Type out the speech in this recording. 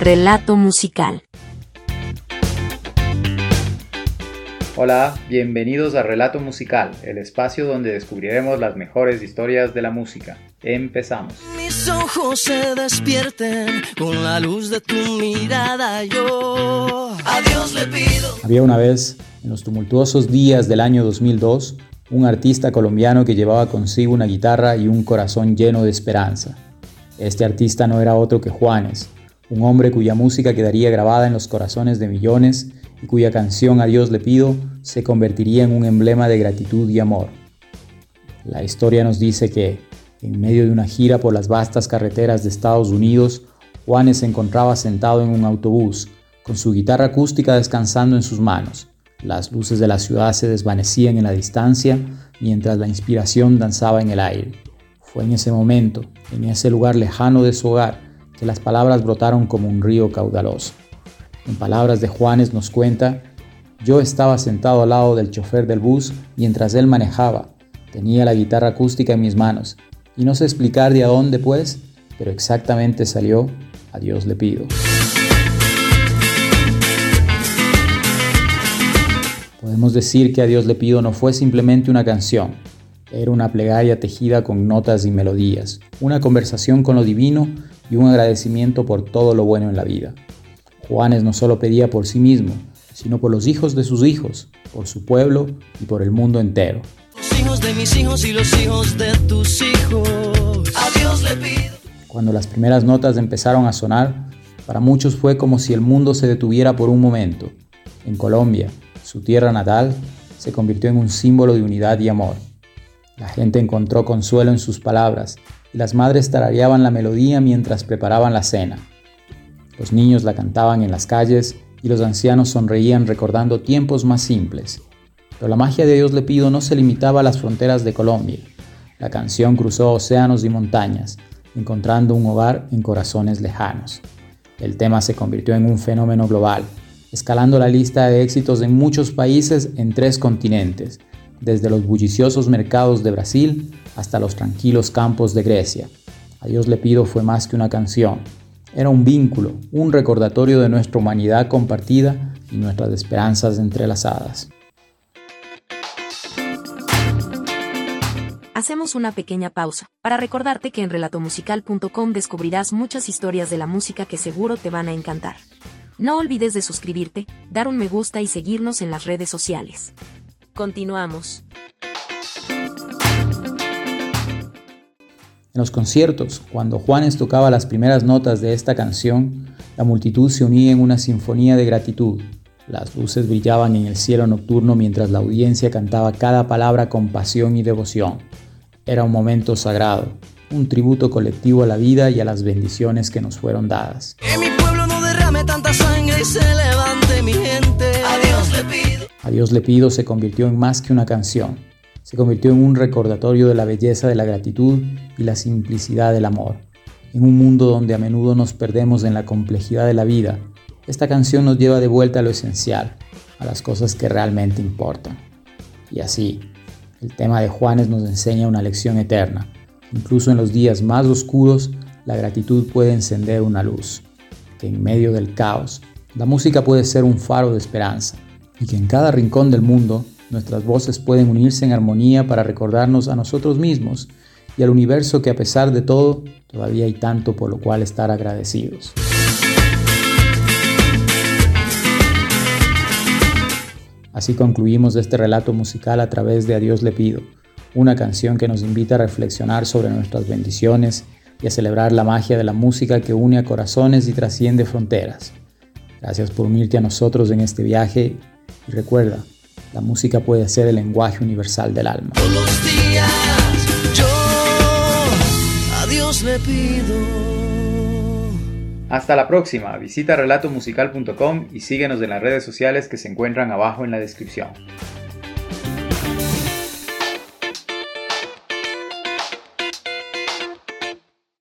Relato musical. Hola, bienvenidos a Relato Musical, el espacio donde descubriremos las mejores historias de la música. Empezamos. Mis ojos se despierten con la luz de tu mirada. Yo a Dios le pido. Había una vez, en los tumultuosos días del año 2002, un artista colombiano que llevaba consigo una guitarra y un corazón lleno de esperanza. Este artista no era otro que Juanes, un hombre cuya música quedaría grabada en los corazones de millones y cuya canción A Dios le pido se convertiría en un emblema de gratitud y amor. La historia nos dice que, en medio de una gira por las vastas carreteras de Estados Unidos, Juanes se encontraba sentado en un autobús, con su guitarra acústica descansando en sus manos. Las luces de la ciudad se desvanecían en la distancia mientras la inspiración danzaba en el aire. Fue en ese momento, en ese lugar lejano de su hogar, que las palabras brotaron como un río caudaloso. En palabras de Juanes nos cuenta, yo estaba sentado al lado del chofer del bus mientras él manejaba. Tenía la guitarra acústica en mis manos y no sé explicar de a dónde pues, pero exactamente salió, a Dios le pido. Podemos decir que a Dios le pido no fue simplemente una canción, era una plegaria tejida con notas y melodías, una conversación con lo divino y un agradecimiento por todo lo bueno en la vida. Juanes no solo pedía por sí mismo, sino por los hijos de sus hijos, por su pueblo y por el mundo entero. Los hijos de mis hijos y los hijos de tus hijos. A Dios le pido. Cuando las primeras notas empezaron a sonar, para muchos fue como si el mundo se detuviera por un momento. En Colombia, su tierra natal, se convirtió en un símbolo de unidad y amor. La gente encontró consuelo en sus palabras y las madres tarareaban la melodía mientras preparaban la cena. Los niños la cantaban en las calles y los ancianos sonreían recordando tiempos más simples. Pero la magia de Dios le pido no se limitaba a las fronteras de Colombia. La canción cruzó océanos y montañas, encontrando un hogar en corazones lejanos. El tema se convirtió en un fenómeno global, escalando la lista de éxitos en muchos países en tres continentes, desde los bulliciosos mercados de Brasil hasta los tranquilos campos de Grecia. A Dios le pido fue más que una canción, era un vínculo, un recordatorio de nuestra humanidad compartida y nuestras esperanzas entrelazadas. Hacemos una pequeña pausa para recordarte que en relatomusical.com descubrirás muchas historias de la música que seguro te van a encantar. No olvides de suscribirte, dar un me gusta y seguirnos en las redes sociales. Continuamos. En los conciertos, cuando Juanes tocaba las primeras notas de esta canción, la multitud se unía en una sinfonía de gratitud. Las luces brillaban en el cielo nocturno mientras la audiencia cantaba cada palabra con pasión y devoción. Era un momento sagrado, un tributo colectivo a la vida y a las bendiciones que nos fueron dadas. Que mi pueblo no derrame tanta sangre y se levante mi gente. A Dios le pido se convirtió en más que una canción se convirtió en un recordatorio de la belleza de la gratitud y la simplicidad del amor. En un mundo donde a menudo nos perdemos en la complejidad de la vida, esta canción nos lleva de vuelta a lo esencial, a las cosas que realmente importan. Y así, el tema de Juanes nos enseña una lección eterna. Incluso en los días más oscuros, la gratitud puede encender una luz, que en medio del caos, la música puede ser un faro de esperanza, y que en cada rincón del mundo Nuestras voces pueden unirse en armonía para recordarnos a nosotros mismos y al universo que a pesar de todo, todavía hay tanto por lo cual estar agradecidos. Así concluimos este relato musical a través de A Dios le pido, una canción que nos invita a reflexionar sobre nuestras bendiciones y a celebrar la magia de la música que une a corazones y trasciende fronteras. Gracias por unirte a nosotros en este viaje y recuerda, la música puede ser el lenguaje universal del alma. Todos los días yo a Dios le pido. Hasta la próxima, visita relatomusical.com y síguenos en las redes sociales que se encuentran abajo en la descripción.